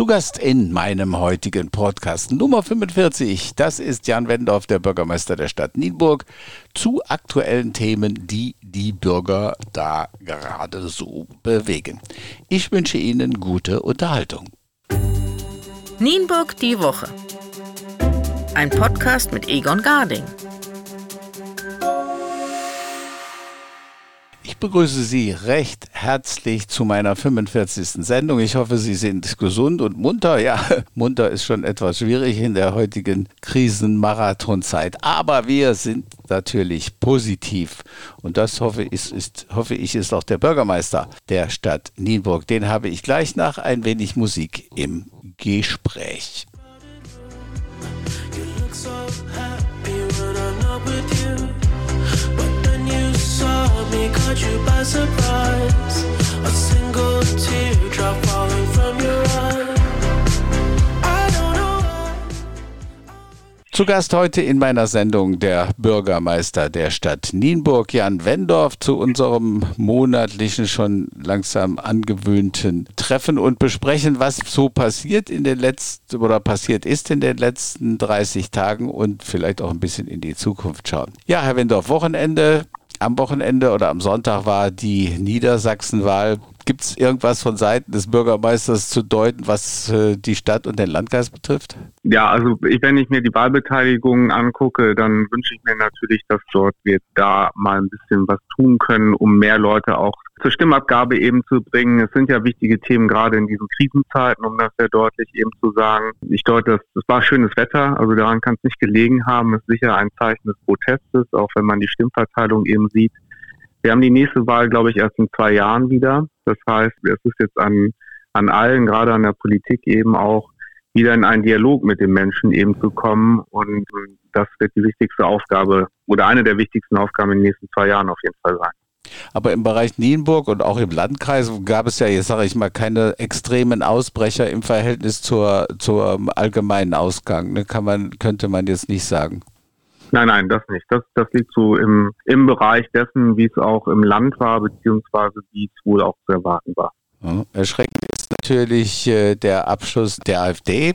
Zu Gast in meinem heutigen Podcast Nummer 45, das ist Jan Wendorf, der Bürgermeister der Stadt Nienburg, zu aktuellen Themen, die die Bürger da gerade so bewegen. Ich wünsche Ihnen gute Unterhaltung. Nienburg die Woche. Ein Podcast mit Egon Garding. Begrüße Sie recht herzlich zu meiner 45. Sendung. Ich hoffe, Sie sind gesund und munter. Ja, munter ist schon etwas schwierig in der heutigen Krisenmarathonzeit. Aber wir sind natürlich positiv. Und das hoffe ich, ist, hoffe ich, ist auch der Bürgermeister der Stadt Nienburg. Den habe ich gleich nach ein wenig Musik im Gespräch. Zu Gast heute in meiner Sendung der Bürgermeister der Stadt Nienburg, Jan Wendorf, zu unserem monatlichen, schon langsam angewöhnten Treffen und besprechen, was so passiert in den letzten oder passiert ist in den letzten 30 Tagen und vielleicht auch ein bisschen in die Zukunft schauen. Ja, Herr Wendorf, Wochenende, am Wochenende oder am Sonntag war die Niedersachsenwahl. Gibt es irgendwas von Seiten des Bürgermeisters zu deuten, was äh, die Stadt und den Landkreis betrifft? Ja, also ich, wenn ich mir die Wahlbeteiligung angucke, dann wünsche ich mir natürlich, dass dort wir da mal ein bisschen was tun können, um mehr Leute auch zur Stimmabgabe eben zu bringen. Es sind ja wichtige Themen gerade in diesen Krisenzeiten, um das sehr deutlich eben zu sagen. Ich deute, das, es war schönes Wetter, also daran kann es nicht gelegen haben. Es ist sicher ein Zeichen des Protestes, auch wenn man die Stimmverteilung eben sieht. Wir haben die nächste Wahl, glaube ich, erst in zwei Jahren wieder. Das heißt, es ist jetzt an, an allen, gerade an der Politik eben auch, wieder in einen Dialog mit den Menschen eben zu kommen. Und das wird die wichtigste Aufgabe oder eine der wichtigsten Aufgaben in den nächsten zwei Jahren auf jeden Fall sein. Aber im Bereich Nienburg und auch im Landkreis gab es ja, jetzt sage ich mal, keine extremen Ausbrecher im Verhältnis zur, zur allgemeinen Ausgang. Ne? Kann man, könnte man jetzt nicht sagen. Nein, nein, das nicht. Das, das liegt so im, im Bereich dessen, wie es auch im Land war, beziehungsweise wie es wohl auch zu erwarten war. Ja, erschreckend ist natürlich äh, der Abschluss der AfD,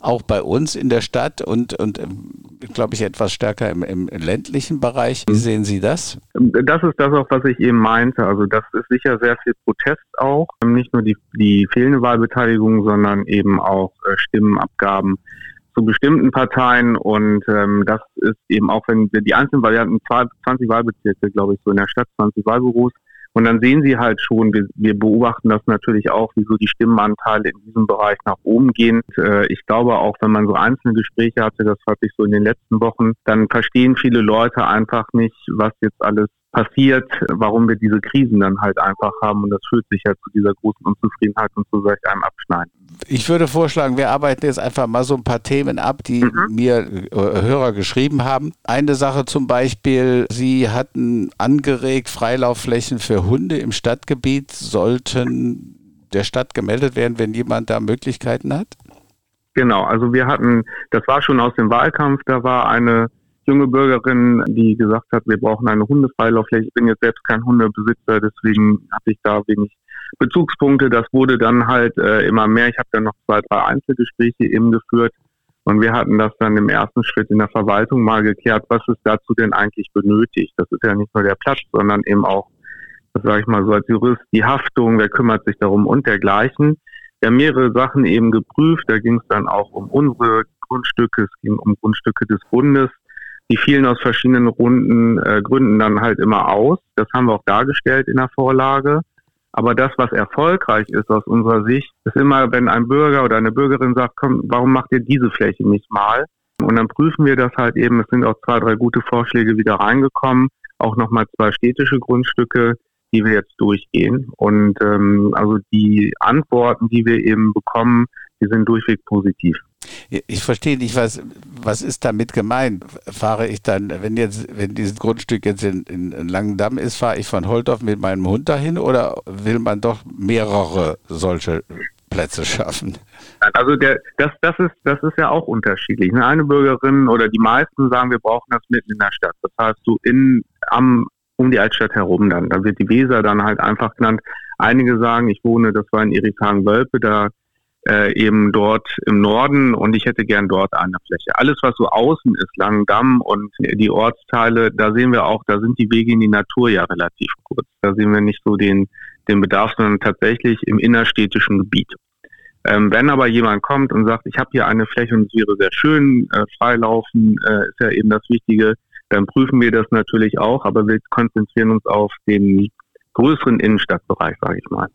auch bei uns in der Stadt und, und ähm, glaube ich, etwas stärker im, im, ländlichen Bereich. Wie mhm. sehen Sie das? Das ist das auch, was ich eben meinte. Also das ist sicher sehr viel Protest auch. Nicht nur die, die fehlende Wahlbeteiligung, sondern eben auch äh, Stimmenabgaben zu bestimmten Parteien und ähm, das ist eben auch, wenn wir die einzelnen Varianten, 20 Wahlbezirke, glaube ich, so in der Stadt, 20 Wahlbüros, und dann sehen Sie halt schon, wir, wir beobachten das natürlich auch, wie so die Stimmenanteile in diesem Bereich nach oben gehen. Äh, ich glaube auch, wenn man so einzelne Gespräche hatte, das hatte ich so in den letzten Wochen, dann verstehen viele Leute einfach nicht, was jetzt alles passiert, warum wir diese Krisen dann halt einfach haben. Und das führt sich ja zu dieser großen Unzufriedenheit und zu solch einem Abschneiden. Ich würde vorschlagen, wir arbeiten jetzt einfach mal so ein paar Themen ab, die mhm. mir äh, Hörer geschrieben haben. Eine Sache zum Beispiel, Sie hatten angeregt, Freilaufflächen für Hunde im Stadtgebiet sollten der Stadt gemeldet werden, wenn jemand da Möglichkeiten hat? Genau, also wir hatten, das war schon aus dem Wahlkampf, da war eine junge Bürgerin, die gesagt hat, wir brauchen eine Hundefreilaufläche. Ich bin jetzt selbst kein Hundebesitzer, deswegen habe ich da wenig Bezugspunkte. Das wurde dann halt äh, immer mehr. Ich habe dann noch zwei, drei Einzelgespräche eben geführt und wir hatten das dann im ersten Schritt in der Verwaltung mal geklärt, was ist dazu denn eigentlich benötigt. Das ist ja nicht nur der Platz, sondern eben auch, das sage ich mal so als Jurist, die Haftung, wer kümmert sich darum und dergleichen. Wir haben mehrere Sachen eben geprüft. Da ging es dann auch um unsere Grundstücke, es ging um Grundstücke des Bundes. Die fielen aus verschiedenen Runden, äh, Gründen dann halt immer aus. Das haben wir auch dargestellt in der Vorlage. Aber das, was erfolgreich ist aus unserer Sicht, ist immer, wenn ein Bürger oder eine Bürgerin sagt, komm, warum macht ihr diese Fläche nicht mal? Und dann prüfen wir das halt eben. Es sind auch zwei, drei gute Vorschläge wieder reingekommen. Auch nochmal zwei städtische Grundstücke, die wir jetzt durchgehen. Und ähm, also die Antworten, die wir eben bekommen, die sind durchweg positiv. Ich verstehe nicht, was, was ist damit gemeint? Fahre ich dann, wenn jetzt, wenn dieses Grundstück jetzt in, in Langendamm ist, fahre ich von Holtorf mit meinem Hund dahin oder will man doch mehrere solche Plätze schaffen? Also der, das, das ist, das ist ja auch unterschiedlich. Eine Bürgerin oder die meisten sagen, wir brauchen das mitten in der Stadt. Das heißt, du in, am, um die Altstadt herum dann. Da wird die Weser dann halt einfach genannt. Einige sagen, ich wohne, das war in Erichshagen-Wölpe, da äh, eben dort im Norden und ich hätte gern dort eine Fläche. Alles, was so außen ist, Langendamm und die Ortsteile, da sehen wir auch, da sind die Wege in die Natur ja relativ kurz. Da sehen wir nicht so den, den Bedarf, sondern tatsächlich im innerstädtischen Gebiet. Ähm, wenn aber jemand kommt und sagt, ich habe hier eine Fläche und es wäre sehr schön, äh, freilaufen äh, ist ja eben das Wichtige, dann prüfen wir das natürlich auch, aber wir konzentrieren uns auf den größeren Innenstadtbereich, sage ich mal.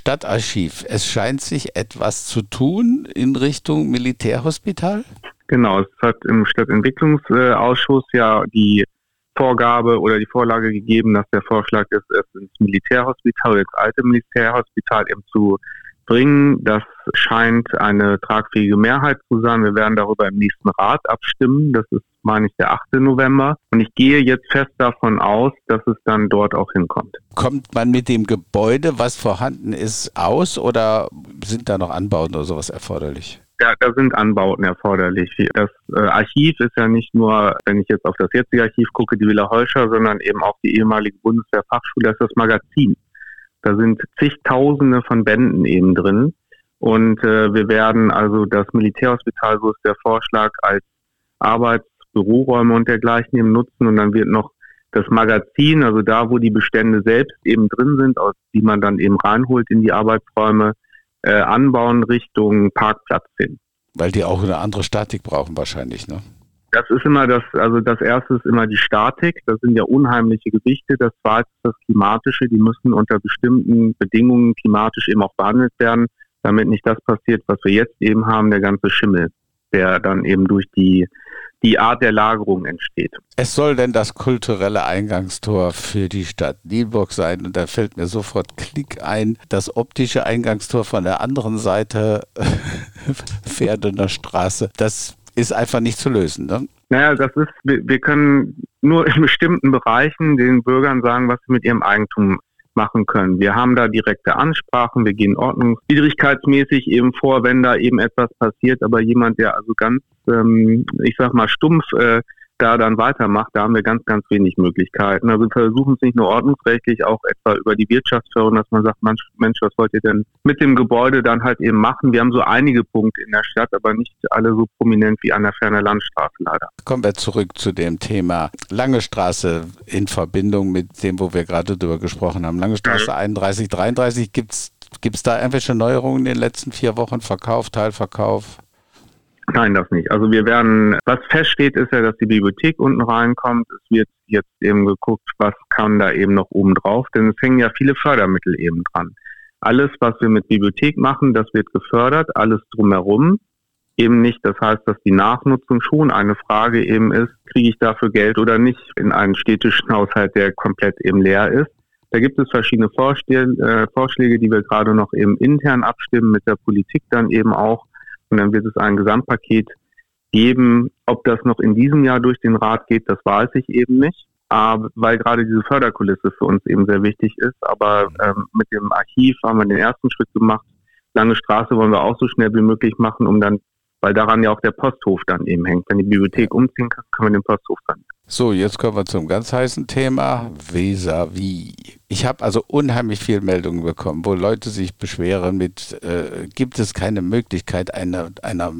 Stadtarchiv. Es scheint sich etwas zu tun in Richtung Militärhospital? Genau, es hat im Stadtentwicklungsausschuss ja die Vorgabe oder die Vorlage gegeben, dass der Vorschlag ist, es ins Militärhospital, das alte Militärhospital eben zu bringen. Das scheint eine tragfähige Mehrheit zu sein. Wir werden darüber im nächsten Rat abstimmen. Das ist, meine ich, der 8. November. Und ich gehe jetzt fest davon aus, dass es dann dort auch hinkommt. Kommt man mit dem Gebäude, was vorhanden ist, aus oder sind da noch Anbauten oder sowas erforderlich? Ja, da sind Anbauten erforderlich. Das äh, Archiv ist ja nicht nur, wenn ich jetzt auf das jetzige Archiv gucke, die Villa Heuscher, sondern eben auch die ehemalige Bundeswehrfachschule, das ist das Magazin. Da sind zigtausende von Bänden eben drin. Und äh, wir werden also das Militärhospital, so ist der Vorschlag, als Arbeitsbüroräume und dergleichen eben nutzen. Und dann wird noch das Magazin, also da, wo die Bestände selbst eben drin sind, aus die man dann eben reinholt in die Arbeitsräume, äh, anbauen Richtung Parkplatz hin. Weil die auch eine andere Statik brauchen wahrscheinlich, ne? Das ist immer das, also das erste ist immer die Statik. Das sind ja unheimliche Gewichte. Das zweite ist das Klimatische. Die müssen unter bestimmten Bedingungen klimatisch eben auch behandelt werden, damit nicht das passiert, was wir jetzt eben haben, der ganze Schimmel, der dann eben durch die die Art der Lagerung entsteht. Es soll denn das kulturelle Eingangstor für die Stadt Nienburg sein. Und da fällt mir sofort Klick ein, das optische Eingangstor von der anderen Seite Pferdener Straße. Das ist einfach nicht zu lösen. Ne? Naja, das ist, wir, wir können nur in bestimmten Bereichen den Bürgern sagen, was sie mit ihrem Eigentum machen können. Wir haben da direkte Ansprachen, wir gehen ordnungswidrigkeitsmäßig eben vor, wenn da eben etwas passiert, aber jemand, der also ganz, ähm, ich sag mal, stumpf äh, da dann weitermacht, da haben wir ganz, ganz wenig Möglichkeiten. Also wir versuchen es nicht nur ordnungsrechtlich, auch etwa über die Wirtschaftsförderung, dass man sagt, Mensch, Mensch, was wollt ihr denn mit dem Gebäude dann halt eben machen? Wir haben so einige Punkte in der Stadt, aber nicht alle so prominent wie an der Ferner Landstraße leider. Kommen wir zurück zu dem Thema Lange Straße in Verbindung mit dem, wo wir gerade drüber gesprochen haben. Lange Straße mhm. 31, 33, gibt es da irgendwelche Neuerungen in den letzten vier Wochen? Verkauf, Teilverkauf? Nein, das nicht. Also wir werden, was feststeht, ist ja, dass die Bibliothek unten reinkommt. Es wird jetzt eben geguckt, was kann da eben noch oben drauf, denn es hängen ja viele Fördermittel eben dran. Alles, was wir mit Bibliothek machen, das wird gefördert, alles drumherum eben nicht. Das heißt, dass die Nachnutzung schon eine Frage eben ist, kriege ich dafür Geld oder nicht in einen städtischen Haushalt, der komplett eben leer ist. Da gibt es verschiedene äh, Vorschläge, die wir gerade noch eben intern abstimmen, mit der Politik dann eben auch und dann wird es ein Gesamtpaket geben. Ob das noch in diesem Jahr durch den Rat geht, das weiß ich eben nicht. Aber, weil gerade diese Förderkulisse für uns eben sehr wichtig ist. Aber ähm, mit dem Archiv haben wir den ersten Schritt gemacht. Lange Straße wollen wir auch so schnell wie möglich machen, um dann, weil daran ja auch der Posthof dann eben hängt. Wenn die Bibliothek umziehen kann, können wir den Posthof dann. So, jetzt kommen wir zum ganz heißen Thema, vis-à-vis. Ich habe also unheimlich viele Meldungen bekommen, wo Leute sich beschweren mit, äh, gibt es keine Möglichkeit einer, einer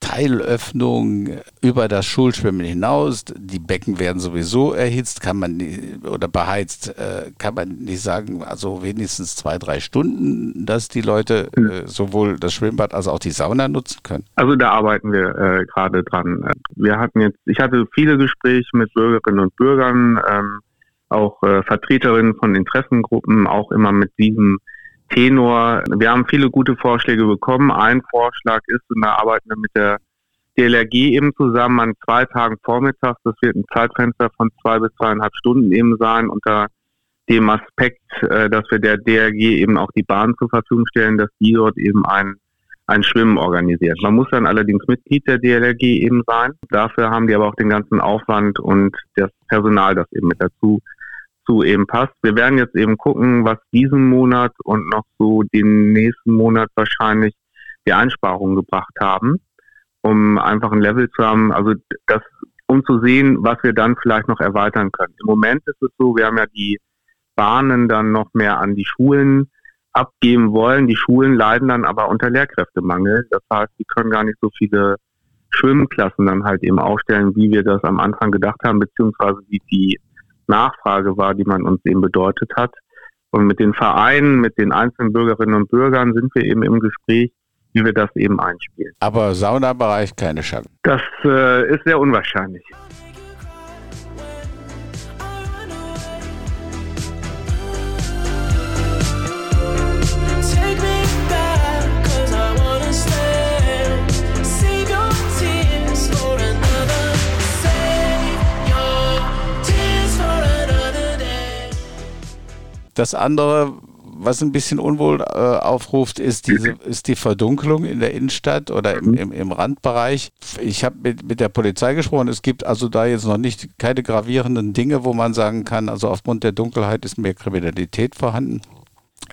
Teilöffnung über das Schulschwimmen hinaus. Die Becken werden sowieso erhitzt, kann man oder beheizt, äh, kann man nicht sagen, also wenigstens zwei, drei Stunden, dass die Leute hm. äh, sowohl das Schwimmbad als auch die Sauna nutzen können. Also da arbeiten wir äh, gerade dran. Wir hatten jetzt, ich hatte viele Gespräche mit Bürgerinnen und Bürgern, ähm, auch äh, Vertreterinnen von Interessengruppen, auch immer mit diesem Tenor. Wir haben viele gute Vorschläge bekommen. Ein Vorschlag ist, und da arbeiten wir mit der DLRG eben zusammen an zwei Tagen vormittags. Das wird ein Zeitfenster von zwei bis zweieinhalb Stunden eben sein, unter dem Aspekt, äh, dass wir der DLRG eben auch die Bahn zur Verfügung stellen, dass die dort eben ein, ein Schwimmen organisiert. Man muss dann allerdings Mitglied der DLRG eben sein. Dafür haben die aber auch den ganzen Aufwand und das Personal, das eben mit dazu dazu eben passt. Wir werden jetzt eben gucken, was diesen Monat und noch so den nächsten Monat wahrscheinlich die Einsparungen gebracht haben, um einfach ein Level zu haben, also das, um zu sehen, was wir dann vielleicht noch erweitern können. Im Moment ist es so, wir haben ja die Bahnen dann noch mehr an die Schulen abgeben wollen. Die Schulen leiden dann aber unter Lehrkräftemangel. Das heißt, sie können gar nicht so viele Schwimmklassen dann halt eben aufstellen, wie wir das am Anfang gedacht haben, beziehungsweise wie die Nachfrage war, die man uns eben bedeutet hat. Und mit den Vereinen, mit den einzelnen Bürgerinnen und Bürgern sind wir eben im Gespräch, wie wir das eben einspielen. Aber Saunabereich keine Chance. Das äh, ist sehr unwahrscheinlich. Das andere, was ein bisschen Unwohl äh, aufruft, ist diese ist die Verdunkelung in der Innenstadt oder im, im, im Randbereich. Ich habe mit, mit der Polizei gesprochen. Es gibt also da jetzt noch nicht keine gravierenden Dinge, wo man sagen kann, also aufgrund der Dunkelheit ist mehr Kriminalität vorhanden.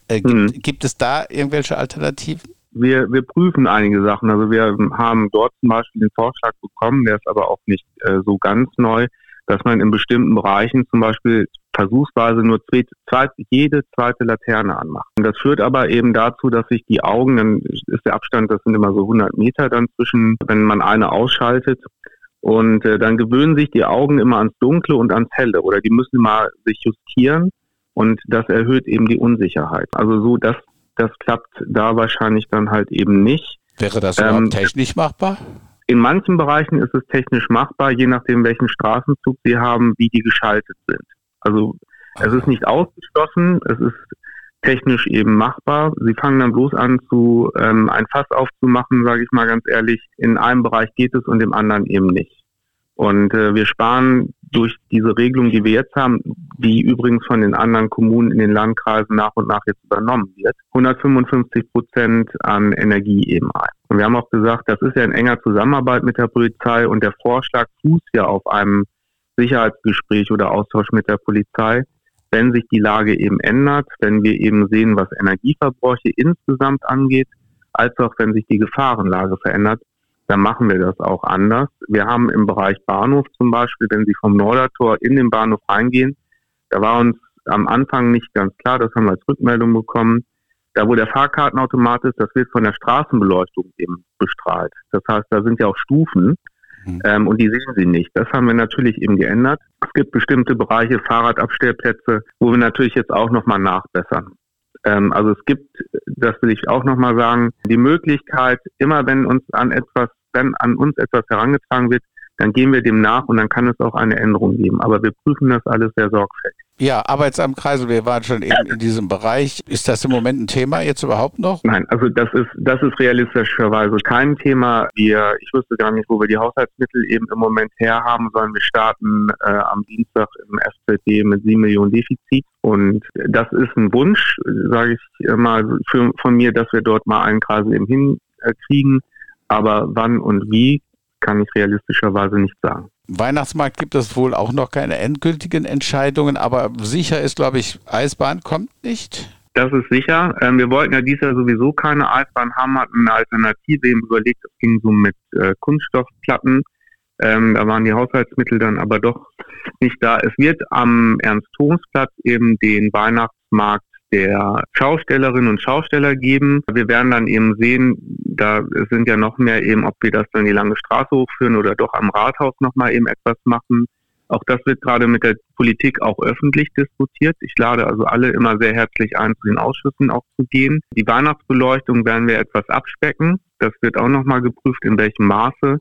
Äh, gibt, mhm. gibt es da irgendwelche Alternativen? wir, wir prüfen einige Sachen. Also wir haben dort zum Beispiel den Vorschlag bekommen, der ist aber auch nicht äh, so ganz neu, dass man in bestimmten Bereichen zum Beispiel versuchsweise nur zwei, zwei, jede zweite Laterne anmacht. Und das führt aber eben dazu, dass sich die Augen, dann ist der Abstand, das sind immer so 100 Meter dann zwischen, wenn man eine ausschaltet. Und äh, dann gewöhnen sich die Augen immer ans Dunkle und ans Helle oder die müssen mal sich justieren und das erhöht eben die Unsicherheit. Also so, das, das klappt da wahrscheinlich dann halt eben nicht. Wäre das überhaupt ähm, technisch machbar? In manchen Bereichen ist es technisch machbar, je nachdem, welchen Straßenzug Sie haben, wie die geschaltet sind. Also es ist nicht ausgeschlossen, es ist technisch eben machbar. Sie fangen dann bloß an, zu ähm, ein Fass aufzumachen, sage ich mal ganz ehrlich. In einem Bereich geht es und im anderen eben nicht. Und äh, wir sparen durch diese Regelung, die wir jetzt haben, die übrigens von den anderen Kommunen in den Landkreisen nach und nach jetzt übernommen wird, 155 Prozent an Energie eben ein. Und wir haben auch gesagt, das ist ja in enger Zusammenarbeit mit der Polizei und der Vorschlag fußt ja auf einem Sicherheitsgespräch oder Austausch mit der Polizei. Wenn sich die Lage eben ändert, wenn wir eben sehen, was Energieverbräuche insgesamt angeht, als auch wenn sich die Gefahrenlage verändert, dann machen wir das auch anders. Wir haben im Bereich Bahnhof zum Beispiel, wenn Sie vom Nordertor in den Bahnhof reingehen, da war uns am Anfang nicht ganz klar, das haben wir als Rückmeldung bekommen. Da, wo der Fahrkartenautomat ist, das wird von der Straßenbeleuchtung eben bestrahlt. Das heißt, da sind ja auch Stufen mhm. ähm, und die sehen Sie nicht. Das haben wir natürlich eben geändert. Es gibt bestimmte Bereiche, Fahrradabstellplätze, wo wir natürlich jetzt auch nochmal nachbessern. Ähm, also es gibt, das will ich auch nochmal sagen, die Möglichkeit, immer wenn uns an etwas, wenn an uns etwas herangetragen wird, dann gehen wir dem nach und dann kann es auch eine Änderung geben. Aber wir prüfen das alles sehr sorgfältig. Ja, Arbeitsamt Kreisel, wir waren schon eben in diesem Bereich. Ist das im Moment ein Thema jetzt überhaupt noch? Nein, also das ist, das ist realistischerweise kein Thema. Wir, ich wüsste gar nicht, wo wir die Haushaltsmittel eben im Moment herhaben, sondern wir starten äh, am Dienstag im FZD mit 7 Millionen Defizit. Und das ist ein Wunsch, sage ich mal, für, von mir, dass wir dort mal einen Kreisel eben hinkriegen. Aber wann und wie, kann ich realistischerweise nicht sagen. Weihnachtsmarkt gibt es wohl auch noch keine endgültigen Entscheidungen, aber sicher ist, glaube ich, Eisbahn kommt nicht. Das ist sicher. Ähm, wir wollten ja dieses Jahr sowieso keine Eisbahn haben, hatten eine Alternative eben überlegt. Das ging so mit äh, Kunststoffplatten. Ähm, da waren die Haushaltsmittel dann aber doch nicht da. Es wird am Ernst-Thoms-Platz eben den Weihnachtsmarkt der Schaustellerinnen und Schausteller geben. Wir werden dann eben sehen, da sind ja noch mehr eben, ob wir das dann die lange Straße hochführen oder doch am Rathaus nochmal eben etwas machen. Auch das wird gerade mit der Politik auch öffentlich diskutiert. Ich lade also alle immer sehr herzlich ein, zu den Ausschüssen auch zu gehen. Die Weihnachtsbeleuchtung werden wir etwas abspecken. Das wird auch nochmal geprüft, in welchem Maße.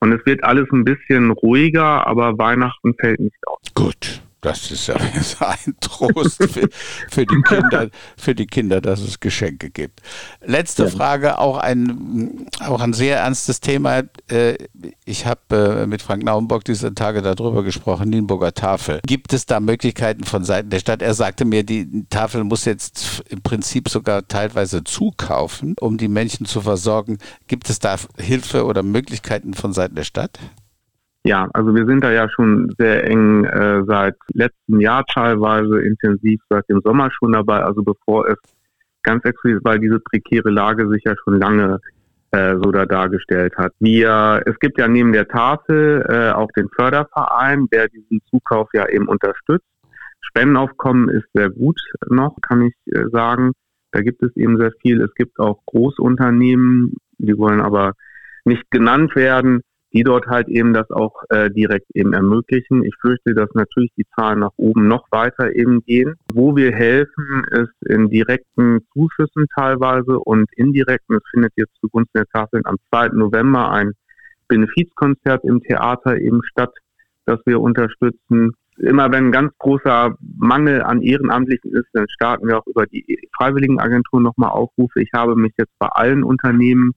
Und es wird alles ein bisschen ruhiger, aber Weihnachten fällt nicht aus. Gut. Das ist ja ein Trost für, für, die Kinder, für die Kinder, dass es Geschenke gibt. Letzte ja. Frage, auch ein, auch ein sehr ernstes Thema. Äh, ich habe äh, mit Frank Naumbock diese Tage darüber gesprochen, Nienburger Tafel. Gibt es da Möglichkeiten von Seiten der Stadt? Er sagte mir, die Tafel muss jetzt im Prinzip sogar teilweise zukaufen, um die Menschen zu versorgen. Gibt es da Hilfe oder Möglichkeiten von Seiten der Stadt? Ja, also wir sind da ja schon sehr eng äh, seit letztem Jahr teilweise intensiv seit dem Sommer schon dabei, also bevor es ganz explizit, weil diese prekäre Lage sich ja schon lange äh, so da dargestellt hat. Wir, es gibt ja neben der Tafel äh, auch den Förderverein, der diesen Zukauf ja eben unterstützt. Spendenaufkommen ist sehr gut noch, kann ich äh, sagen. Da gibt es eben sehr viel. Es gibt auch Großunternehmen, die wollen aber nicht genannt werden, die dort halt eben das auch äh, direkt eben ermöglichen. Ich fürchte, dass natürlich die Zahlen nach oben noch weiter eben gehen. Wo wir helfen, ist in direkten Zuschüssen teilweise und indirekten. Es findet jetzt zugunsten der Tafeln am 2. November ein Benefizkonzert im Theater eben statt, das wir unterstützen. Immer wenn ein ganz großer Mangel an Ehrenamtlichen ist, dann starten wir auch über die Freiwilligenagentur nochmal Aufrufe. Ich habe mich jetzt bei allen Unternehmen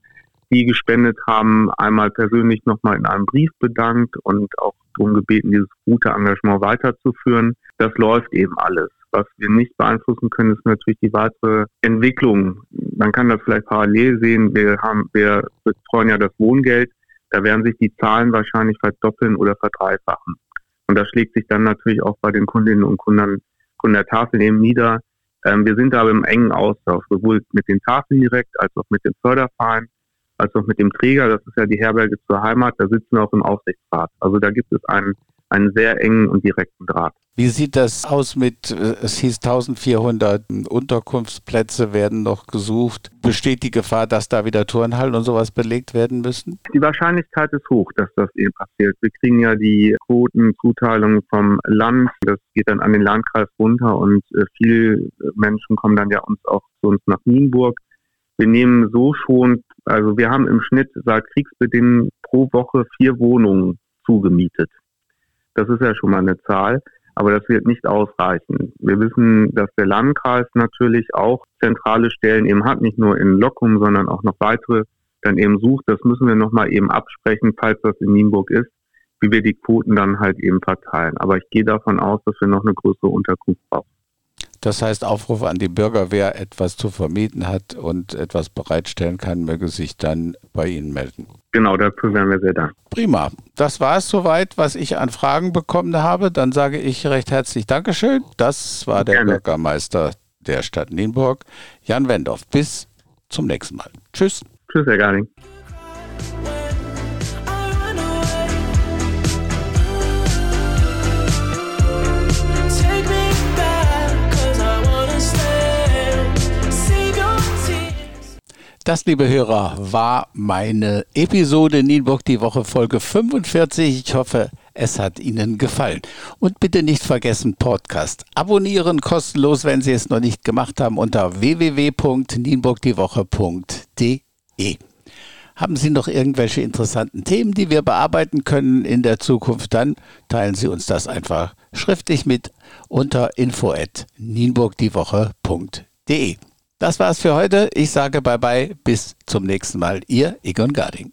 die gespendet haben, einmal persönlich nochmal in einem Brief bedankt und auch darum gebeten, dieses gute Engagement weiterzuführen. Das läuft eben alles. Was wir nicht beeinflussen können, ist natürlich die weitere Entwicklung. Man kann das vielleicht parallel sehen. Wir haben, wir betreuen ja das Wohngeld. Da werden sich die Zahlen wahrscheinlich verdoppeln oder verdreifachen. Und das schlägt sich dann natürlich auch bei den Kundinnen und Kunden, Kunden der Tafel eben nieder. Ähm, wir sind aber im engen Austausch, sowohl mit den Tafeln direkt als auch mit dem Förderverein als auch mit dem Träger, das ist ja die Herberge zur Heimat, da sitzen wir auch im Aufsichtsrat. Also da gibt es einen, einen sehr engen und direkten Draht. Wie sieht das aus mit, äh, es hieß 1400 Unterkunftsplätze werden noch gesucht. Besteht die Gefahr, dass da wieder Turnhallen und sowas belegt werden müssen? Die Wahrscheinlichkeit ist hoch, dass das eben passiert. Wir kriegen ja die Quotenzuteilung vom Land. Das geht dann an den Landkreis runter und äh, viele Menschen kommen dann ja uns auch zu uns nach Nienburg. Wir nehmen so schon, also wir haben im Schnitt seit Kriegsbeginn pro Woche vier Wohnungen zugemietet. Das ist ja schon mal eine Zahl, aber das wird nicht ausreichen. Wir wissen, dass der Landkreis natürlich auch zentrale Stellen eben hat, nicht nur in Lockum, sondern auch noch weitere dann eben sucht. Das müssen wir nochmal eben absprechen, falls das in Nienburg ist, wie wir die Quoten dann halt eben verteilen. Aber ich gehe davon aus, dass wir noch eine größere Unterkunft brauchen. Das heißt, Aufruf an die Bürger, wer etwas zu vermieten hat und etwas bereitstellen kann, möge sich dann bei Ihnen melden. Genau, dazu wären wir sehr dankbar. Prima. Das war es soweit, was ich an Fragen bekommen habe. Dann sage ich recht herzlich Dankeschön. Das war der Gerne. Bürgermeister der Stadt Nienburg, Jan Wendorf. Bis zum nächsten Mal. Tschüss. Tschüss, Herr Garding. Das, liebe Hörer, war meine Episode Nienburg die Woche Folge 45. Ich hoffe, es hat Ihnen gefallen. Und bitte nicht vergessen, Podcast abonnieren, kostenlos, wenn Sie es noch nicht gemacht haben, unter www.nienburgdiewoche.de. Haben Sie noch irgendwelche interessanten Themen, die wir bearbeiten können in der Zukunft, dann teilen Sie uns das einfach schriftlich mit unter info@nienburgdiewoche.de. Das war's für heute. Ich sage bye bye. Bis zum nächsten Mal. Ihr Egon Garding.